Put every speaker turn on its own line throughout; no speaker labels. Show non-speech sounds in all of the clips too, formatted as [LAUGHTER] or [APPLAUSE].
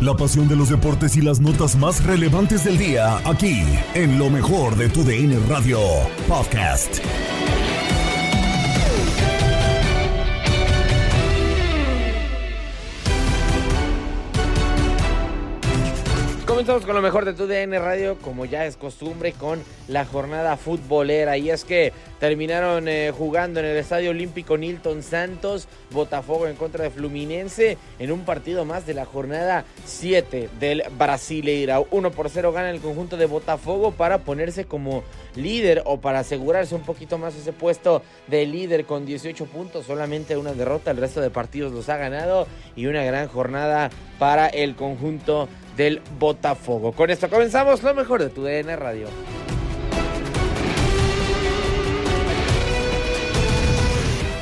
La pasión de los deportes y las notas más relevantes del día, aquí, en lo mejor de tu DN Radio Podcast.
Comenzamos con lo mejor de tu DN Radio, como ya es costumbre, con la jornada futbolera. Y es que terminaron eh, jugando en el Estadio Olímpico Nilton Santos, Botafogo en contra de Fluminense, en un partido más de la jornada 7 del Brasileira. 1 por 0 gana el conjunto de Botafogo para ponerse como líder o para asegurarse un poquito más ese puesto de líder con 18 puntos. Solamente una derrota, el resto de partidos los ha ganado y una gran jornada para el conjunto del Botafogo. Con esto comenzamos lo mejor de tu DN Radio.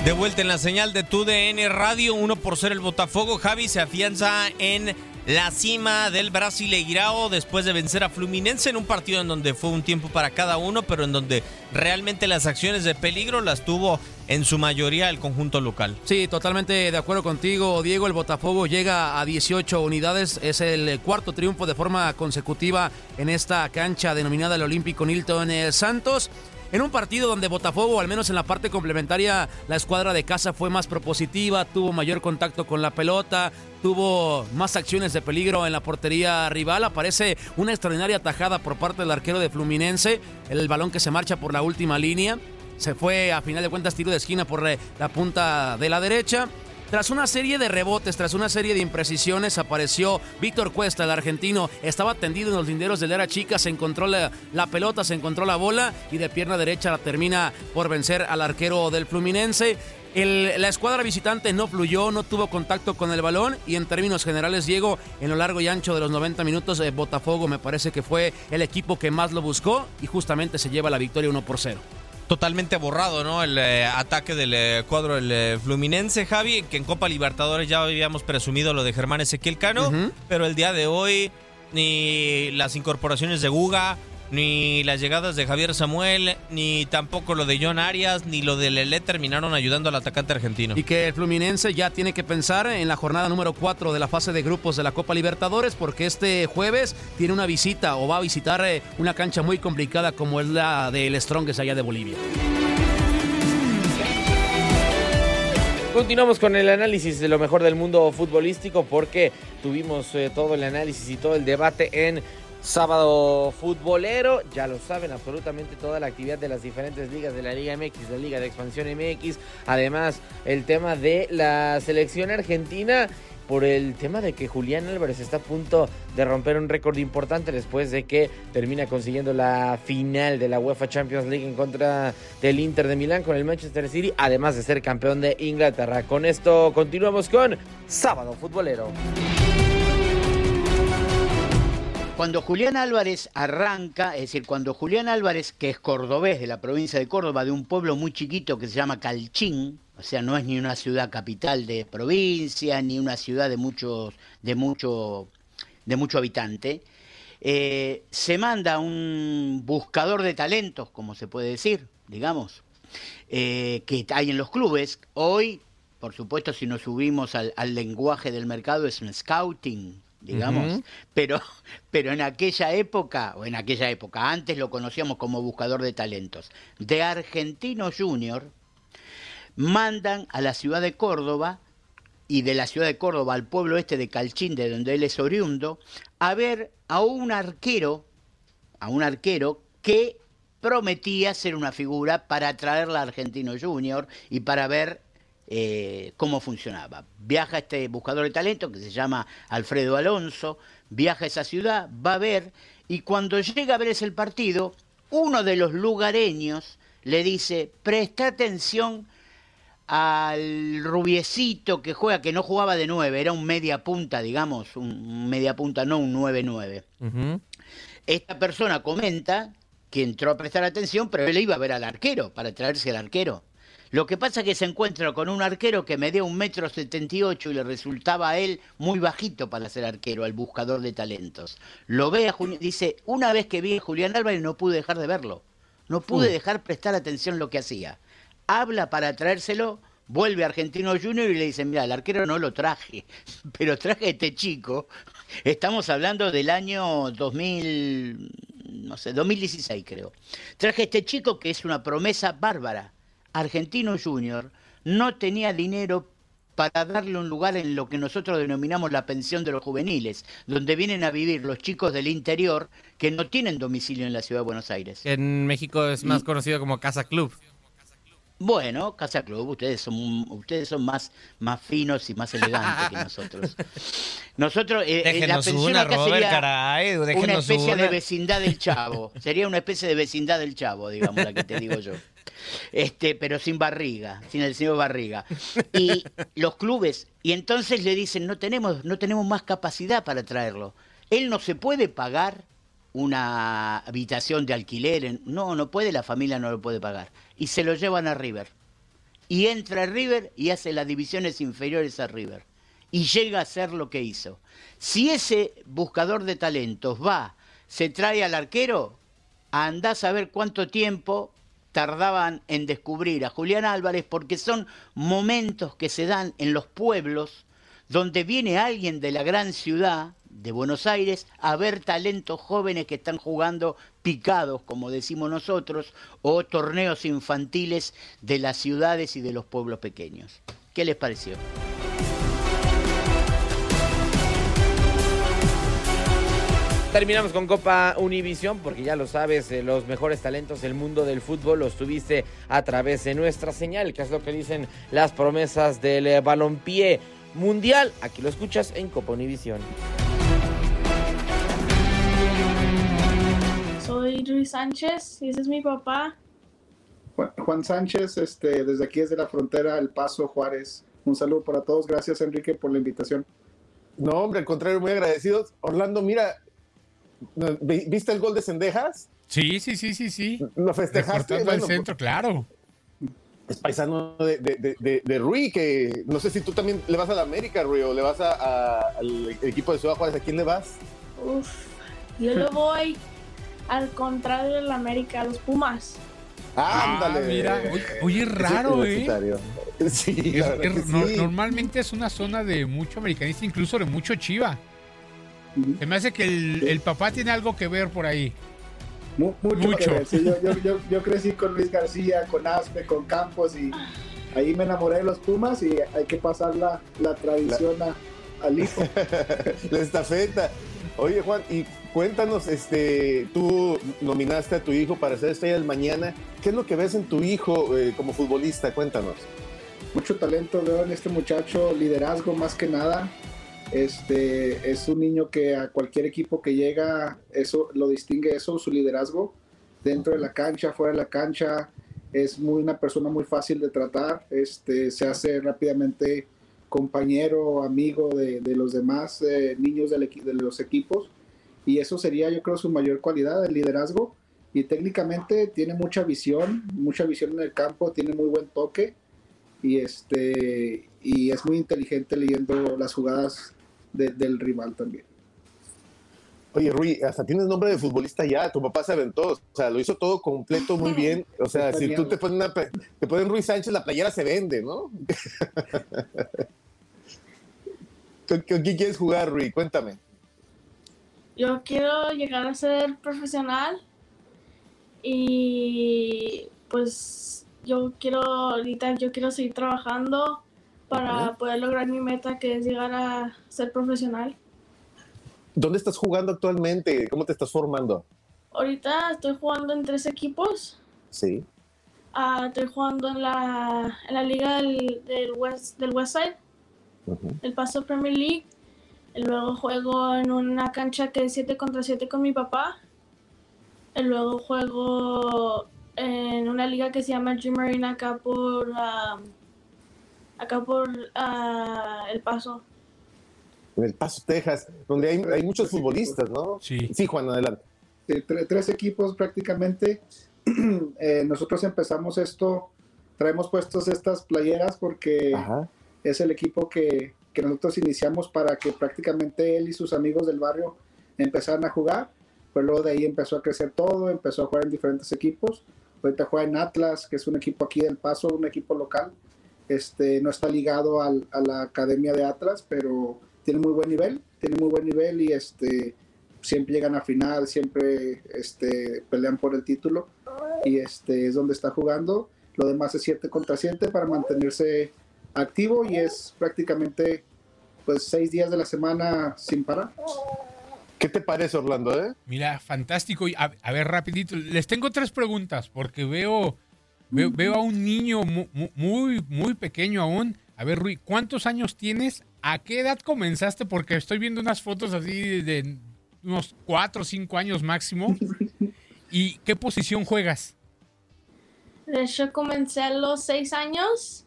De vuelta en la señal de tu DN Radio, 1 por 0 el Botafogo. Javi se afianza en la cima del Brasileirao después de vencer a Fluminense en un partido en donde fue un tiempo para cada uno, pero en donde realmente las acciones de peligro las tuvo en su mayoría el conjunto local.
Sí, totalmente de acuerdo contigo, Diego. El Botafogo llega a 18 unidades. Es el cuarto triunfo de forma consecutiva en esta cancha denominada el Olímpico Nilton eh, Santos. En un partido donde Botafogo, al menos en la parte complementaria, la escuadra de casa fue más propositiva, tuvo mayor contacto con la pelota, tuvo más acciones de peligro en la portería rival. Aparece una extraordinaria tajada por parte del arquero de Fluminense, el balón que se marcha por la última línea. Se fue a final de cuentas tiro de esquina por eh, la punta de la derecha. Tras una serie de rebotes, tras una serie de imprecisiones, apareció Víctor Cuesta, el argentino. Estaba tendido en los linderos del era chica, se encontró la, pelota, se encontró la bola y de pierna derecha la termina por vencer al arquero del Fluminense. La escuadra visitante no fluyó, no tuvo contacto con el balón y en términos generales, Diego, en lo largo y ancho de los 90 minutos, eh, Botafogo me parece que fue el equipo que más lo buscó y justamente se lleva la victoria 1 por 0
totalmente borrado, ¿no? El eh, ataque del eh, cuadro del eh, Fluminense, Javi, que en Copa Libertadores ya habíamos presumido lo de Germán Ezequiel Cano, pero el día de hoy ni las incorporaciones de Guga, ni las llegadas de Javier Samuel, ni tampoco lo de John Arias, ni lo de Lele terminaron ayudando al atacante argentino.
Y que el Fluminense ya tiene que pensar en la jornada número 4 de la fase de grupos de la Copa Libertadores, porque este jueves tiene una visita o va a visitar eh, una cancha muy complicada como es la del Strongest allá de Bolivia.
Continuamos con el análisis de lo mejor del mundo futbolístico porque tuvimos eh, todo el análisis y todo el debate en Sábado futbolero, ya lo saben, absolutamente toda la actividad de las diferentes ligas de la Liga MX, la Liga de Expansión MX, además el tema de la selección argentina por el tema de que Julián Álvarez está a punto de romper un récord importante después de que termina consiguiendo la final de la UEFA Champions League en contra del Inter de Milán con el Manchester City, además de ser campeón de Inglaterra. Con esto continuamos con Sábado Futbolero.
Cuando Julián Álvarez arranca, es decir, cuando Julián Álvarez, que es cordobés de la provincia de Córdoba, de un pueblo muy chiquito que se llama Calchín, o sea, no es ni una ciudad capital de provincia, ni una ciudad de muchos, de mucho, de mucho habitante, eh, se manda un buscador de talentos, como se puede decir, digamos, eh, que hay en los clubes. Hoy, por supuesto, si nos subimos al, al lenguaje del mercado, es un scouting, digamos, pero, [LAUGHS] pero en aquella época, o en aquella época, antes lo conocíamos como buscador de talentos, de Argentino Junior, mandan a la ciudad de Córdoba y de la ciudad de Córdoba al pueblo este de Calchín, de donde él es oriundo, a ver a un arquero, a un arquero que prometía ser una figura para atraerla a Argentino Junior y para ver eh, cómo funcionaba. Viaja este buscador de talento que se llama Alfredo Alonso, viaja a esa ciudad, va a ver, y cuando llega a ver ese partido, uno de los lugareños le dice, presta atención al rubiecito que juega, que no jugaba de nueve, era un media punta, digamos, un media punta, no un 9-9. Esta persona comenta que entró a prestar atención, pero él iba a ver al arquero, para traerse al arquero. Lo que pasa es que se encuentra con un arquero que medía un metro setenta y ocho y le resultaba a él muy bajito para ser arquero, al buscador de talentos. Lo ve a dice, una vez que vi a Julián Álvarez no pude dejar de verlo. No pude dejar prestar atención a lo que hacía. Habla para traérselo, vuelve a Argentino Junior y le dice, mira, el arquero no lo traje, [LAUGHS] pero traje a este chico Estamos hablando del año 2000, no sé, 2016 creo. Traje a este chico que es una promesa bárbara, argentino junior, no tenía dinero para darle un lugar en lo que nosotros denominamos la pensión de los juveniles, donde vienen a vivir los chicos del interior que no tienen domicilio en la ciudad de Buenos Aires.
En México es más conocido como Casa Club.
Bueno, Casa Club, ustedes son ustedes son más, más finos y más elegantes que nosotros. [LAUGHS] Nosotros, eh, eh la pensión
una,
acá
Robert,
sería
caray,
una especie
una.
de vecindad del chavo. Sería una especie de vecindad del chavo, digamos, la que te digo yo. Este, pero sin barriga, sin el señor barriga. Y [LAUGHS] los clubes, y entonces le dicen, no tenemos, no tenemos más capacidad para traerlo. Él no se puede pagar una habitación de alquiler, en- no, no puede, la familia no lo puede pagar. Y se lo llevan a River. Y entra a River y hace las divisiones inferiores a River. Y llega a ser lo que hizo. Si ese buscador de talentos va, se trae al arquero, andás a ver cuánto tiempo tardaban en descubrir a Julián Álvarez, porque son momentos que se dan en los pueblos donde viene alguien de la gran ciudad de Buenos Aires a ver talentos jóvenes que están jugando picados, como decimos nosotros, o torneos infantiles de las ciudades y de los pueblos pequeños. ¿Qué les pareció?
Terminamos con Copa Univisión porque ya lo sabes, eh, los mejores talentos del mundo del fútbol los tuviste a través de nuestra señal, que es lo que dicen las promesas del eh, balompié mundial. Aquí lo escuchas en Copa Univisión.
Soy Luis Sánchez y ese es mi papá.
Juan- Juan Sánchez, este, desde aquí desde la frontera El Paso, Juárez. Un saludo para todos. Gracias, Enrique, por la invitación.
No, hombre, al contrario, muy agradecidos. Orlando, mira, ¿vi- ¿viste el gol de Cendejas?
Sí, sí, sí, sí, sí.
¿Lo festejaste? Bueno,
al centro, claro.
Es paisano de, de, de, de- de Rui, que no sé si tú también le vas a la América, Rui, o le vas a- a- al equipo de Ciudad Juárez. ¿A quién le vas?
Uf, yo le voy al contrario de la América, a los Pumas.
Ándale.
Ah, mira. Oye, oye, es raro, ¿eh?
Sí,
Es- no-
sí.
Normalmente es una zona de mucho americanista, incluso de mucho chiva. Se me hace que el, el papá tiene algo que ver por ahí.
Mu- mucho,
Mucho.
que ver. Sí, yo, yo- yo- yo crecí con Luis García, con Aspe, con Campos y ahí me enamoré de los Pumas y hay que pasar la, la tradición a- al hijo. [LAUGHS]
la estafeta. Oye, Juan, y cuéntanos, este, tú nominaste a tu hijo para ser estrella del mañana. ¿Qué es lo que ves en tu hijo eh, como futbolista? Cuéntanos.
mucho talento veo en este muchacho, liderazgo más que nada. Este es un niño que a cualquier equipo que llega, eso lo distingue eso, su liderazgo dentro de la cancha, fuera de la cancha. Es muy una persona muy fácil de tratar. Este se hace rápidamente compañero, amigo de, de los demás eh, niños del de los equipos. Y eso sería, yo creo, su mayor cualidad, el liderazgo. Y técnicamente tiene mucha visión, mucha visión en el campo, tiene muy buen toque y este y es muy inteligente leyendo las jugadas de- del rival también.
Oye, Rui, hasta tienes nombre de futbolista ya. Tu papá se aventó. O sea, lo hizo todo completo muy [LAUGHS] bien. O sea, si tú te pones una, te ponen Rui Sánchez, la playera se vende, ¿no? [LAUGHS] ¿Con, con quién quieres jugar, Rui? Cuéntame.
Yo quiero llegar a ser profesional y pues yo quiero ahorita yo quiero seguir trabajando para poder lograr mi meta que es llegar a ser profesional.
¿Dónde estás jugando actualmente? ¿Cómo te estás formando?
Ahorita estoy jugando en tres equipos.
Sí.
Ah, estoy jugando en la, en la liga del, del West del Westside,
Ujú.
el Paso Premier League. Y luego juego en una cancha que es 7 contra 7 con mi papá. Y luego juego en una liga que se llama Dream Marine acá por ah, acá por ah, El Paso.
En El Paso, Texas, donde hay, hay muchos futbolistas, ¿no?
Sí.
Sí, Juan, adelante.
Sí, tres equipos prácticamente. [CLEARS THROAT] Eh, nosotros empezamos esto, traemos puestos estas playeras porque
Ajá.
es el equipo que, que nosotros iniciamos para que prácticamente él y sus amigos del barrio empezaran a jugar. Pues luego de ahí empezó a crecer todo, empezó a jugar en diferentes equipos. Ahorita juega en Atlas, que es un equipo aquí del Paso, un equipo local. Este, no está ligado al- a la academia de Atlas, pero tiene muy buen nivel, tiene muy buen nivel y este siempre llegan a final, siempre este, pelean por el título y este es donde está jugando. Lo demás es 7 contra 7 para mantenerse activo y es prácticamente pues seis días de la semana sin parar.
¿Qué te parece, Orlando? Eh?
Mira, fantástico. Y A, a ver, rapidito, les tengo tres preguntas porque veo, veo, veo a un niño mu- mu- muy, muy pequeño aún. A ver, Rui, ¿cuántos años tienes? ¿A qué edad comenzaste? Porque estoy viendo unas fotos así de unos cuatro o cinco años máximo. [LAUGHS] ¿Y qué posición juegas?
De hecho, comencé a los seis años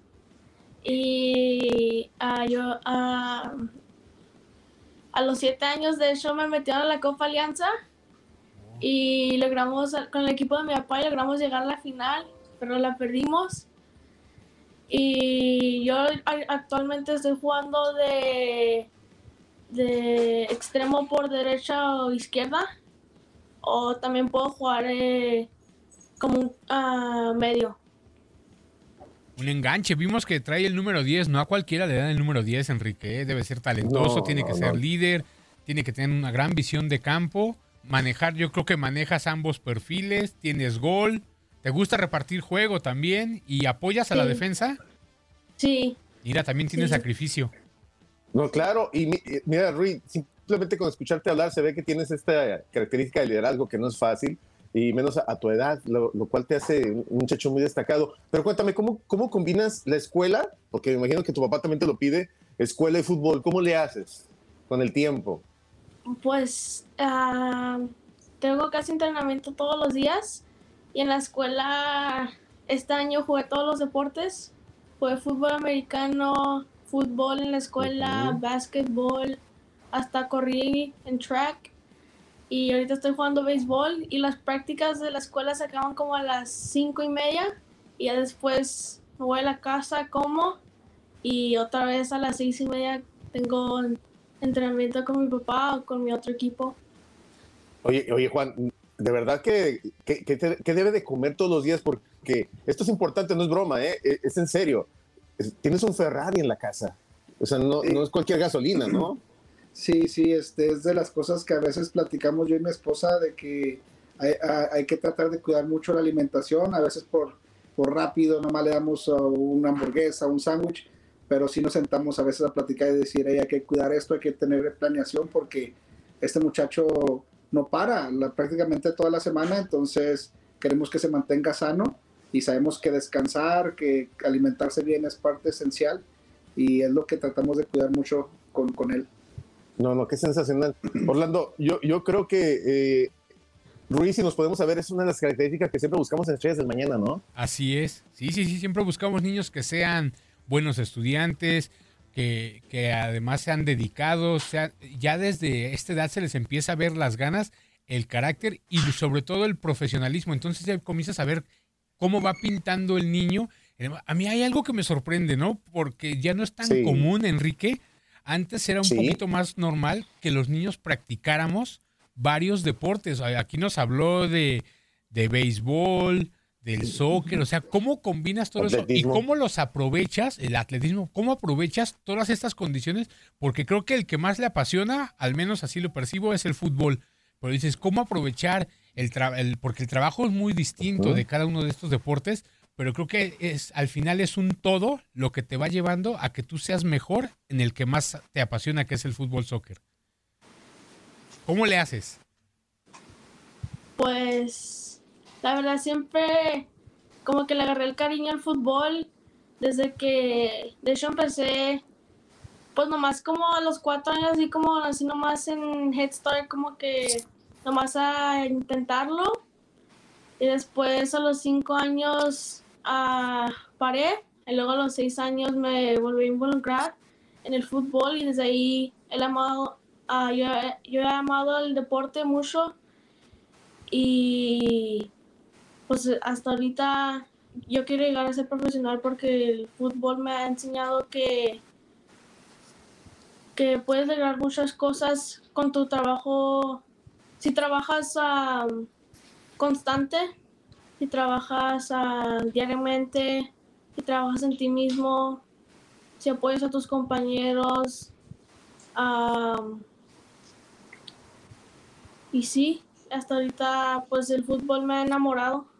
y ah, yo ah, a los siete años, de hecho, me metieron a la Copa Alianza y logramos, con el equipo de mi papá, logramos llegar a la final, pero la perdimos. Y yo actualmente estoy jugando de, de extremo por derecha o izquierda, o también puedo jugar eh, como un ah, medio.
Un enganche. Vimos que trae el número 10. No a cualquiera le dan el número 10, Enrique. ¿eh? Debe ser talentoso,
No,
tiene que
no,
ser
no.
líder, tiene que tener una gran visión de campo. Manejar, yo creo que manejas ambos perfiles, tienes gol, te gusta repartir juego también y apoyas a la defensa.
Sí,
Mira, también tiene
Sí.
sacrificio.
No, claro. Y mi- eh, mira, Rui, simplemente con escucharte hablar se ve que tienes esta característica de liderazgo que no es fácil y menos a, a tu edad, lo, lo cual te hace un muchacho muy destacado. Pero cuéntame, ¿cómo, ¿cómo combinas la escuela? Porque me imagino que tu papá también te lo pide, escuela y fútbol. ¿Cómo le haces con el tiempo?
pues ah, tengo casi entrenamiento todos los días y en la escuela este año jugué todos los deportes. Jugué fútbol americano, fútbol en la escuela,
Ujú.
básquetbol, hasta corrí en track. Y ahorita estoy jugando béisbol y las prácticas de la escuela se acaban como a las cinco y media y ya después me voy a la casa, como y otra vez a las seis y media tengo entrenamiento con mi papá o con mi otro equipo.
Oye, oye Juan, de verdad que, que, que te- que debe de comer todos los días porque esto es importante, no es broma, ¿eh? es, es en serio. Es- tienes un Ferrari en la casa. O sea, no, no es cualquier gasolina, ¿no?
Sí, sí, este es de las cosas que a veces platicamos yo y mi esposa de que hay, hay- hay que tratar de cuidar mucho la alimentación, a veces por, por rápido nomás le damos uh, una hamburguesa, un sándwich, pero sí nos sentamos a veces a platicar y decir, "Ey, hay que cuidar esto, hay que tener planeación porque este muchacho no para la, prácticamente toda la semana, entonces queremos que se mantenga sano y sabemos que descansar, que alimentarse bien es parte esencial y es lo que tratamos de cuidar mucho con, con él.
No, no, qué sensacional. Orlando, yo, yo creo que eh, Ruiz, si nos podemos saber, es una de las características que siempre buscamos en Estrellas del Mañana, ¿no?
Así es. Sí, sí, sí. Siempre buscamos niños que sean buenos estudiantes, que, que además sean dedicados. Sean, ya desde esta edad se les empieza a ver las ganas, el carácter y sobre todo el profesionalismo. Entonces ya comienzas a ver cómo va pintando el niño. A mí hay algo que me sorprende, ¿no? Porque ya no es tan
Sí.
común, Enrique. Antes era un
Sí.
poquito más normal que los niños practicáramos varios deportes. Aquí nos habló de, de béisbol, del soccer, o sea, ¿cómo combinas todo eso y cómo los aprovechas, el atletismo, cómo aprovechas todas estas condiciones? Porque creo que el que más le apasiona, al menos así lo percibo, es el fútbol. Pero dices, ¿cómo aprovechar el trabajo? Porque el trabajo es muy distinto de cada uno de estos deportes, pero creo que es al final es un todo lo que te va llevando a que tú seas mejor en el que más te apasiona, que es el fútbol soccer. ¿Cómo le haces?
Pues la verdad siempre como que le agarré el cariño al fútbol desde que de hecho empecé pues nomás como a los cuatro años así como así nomás en Head Start como que nomás a intentarlo. Y después a los cinco años ah, paré. Y luego a los seis años me volví a involucrar en el fútbol. Y desde ahí he amado ah, yo, yo he amado el deporte mucho. Y pues hasta ahorita yo quiero llegar a ser profesional porque el fútbol me ha enseñado que que puedes lograr muchas cosas con tu trabajo si trabajas ah, constante si trabajas diariamente si trabajas en ti mismo si apoyas a tus compañeros y sí, hasta ahorita pues el fútbol me ha enamorado.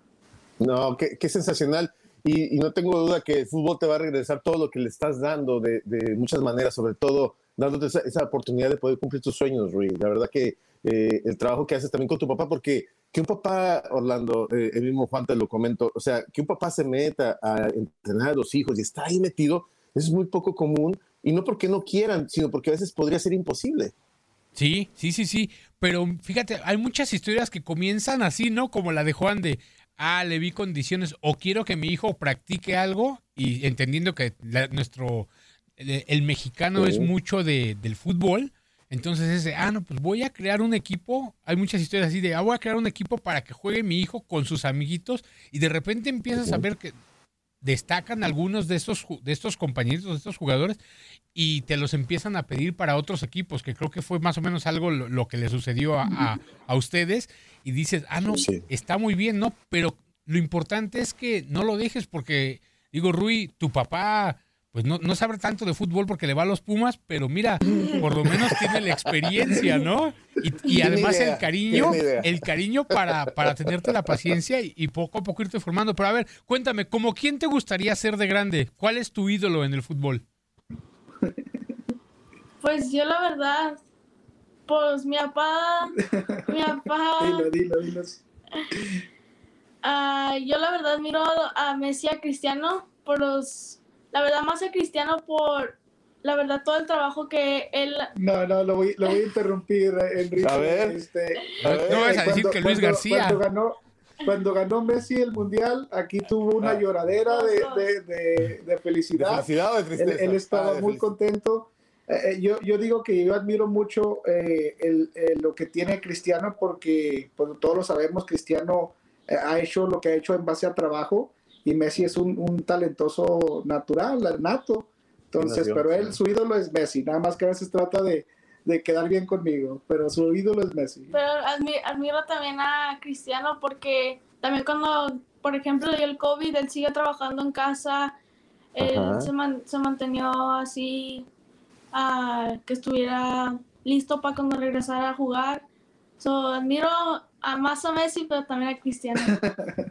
No, qué, sensacional. Y, no tengo duda que el fútbol te va a regresar todo lo que le estás dando de, muchas maneras, sobre todo dándote esa, esa oportunidad de poder cumplir tus sueños, Rui. La verdad que eh, el trabajo que haces también con tu papá, porque que un papá, Orlando, eh, el mismo Juan te lo comento, o sea, que un papá se meta a entrenar a los hijos y está ahí metido, es muy poco común, y no porque no quieran, sino porque a veces podría ser imposible.
Sí, sí, sí, sí. Pero fíjate, hay muchas historias que comienzan así, ¿no? Como la de Juan de, ah, le vi condiciones o quiero que mi hijo practique algo y entendiendo que la- nuestro, el, el mexicano
Sí.
es mucho de, del fútbol. Entonces es de, ah, no, pues voy a crear un equipo. Hay muchas historias así de, ah, voy a crear un equipo para que juegue mi hijo con sus amiguitos y de repente empiezas a ver que destacan algunos de estos, de estos compañeros, de estos jugadores, y te los empiezan a pedir para otros equipos, que creo que fue más o menos algo lo, lo que le sucedió a, a- a ustedes, y dices, ah, no,
Sí.
está muy bien, ¿no? Pero lo importante es que no lo dejes porque, digo, Rui, tu papá, pues no, no sabe tanto de fútbol porque le va a los Pumas, pero mira, por lo menos tiene la experiencia, ¿no? Y, además
idea,
el cariño, el cariño para, para tenerte la paciencia y, y poco a poco irte formando. Pero a ver, cuéntame, ¿cómo quién te gustaría ser de grande? ¿Cuál es tu ídolo en el fútbol?
Pues yo la verdad, pues mi papá, mi papá, [LAUGHS]
Dilo, dilo, dilo.
ah, yo la verdad miro a Messi y a Cristiano por los, la verdad más a Cristiano por, la verdad todo el trabajo que él,
No, no, lo voy, lo voy a interrumpir, eh, Enrique.
A ver.
Este,
A ver.
No vas a decir
cuando-
que Luis
cuando-
García.
Cuando ganó, cuando ganó Messi el Mundial, aquí tuvo una
Ah.
lloradera de, de, de- de
¿De
felicidad.
felicidad o de
Él,
tristeza?
él estaba
Ah,
muy
felicidad.
contento. Eh, eh, yo, yo digo que yo admiro mucho eh, el- el- lo que tiene Cristiano porque pues, todos lo sabemos, Cristiano eh, ha hecho lo que ha hecho en base a trabajo y Messi es un, un talentoso natural, nato. Entonces,
nació,
pero él,
sí.
su ídolo es Messi, nada más que a veces trata de, de quedar bien conmigo, pero su ídolo es Messi.
pero admi- admiro también a Cristiano porque también cuando, por ejemplo, dio el COVID, él sigue trabajando en casa, él se, man- se mantenió así, ah, que estuviera listo para cuando regresara a jugar. So, admiro a más a Messi, pero también a Cristiano. [LAUGHS]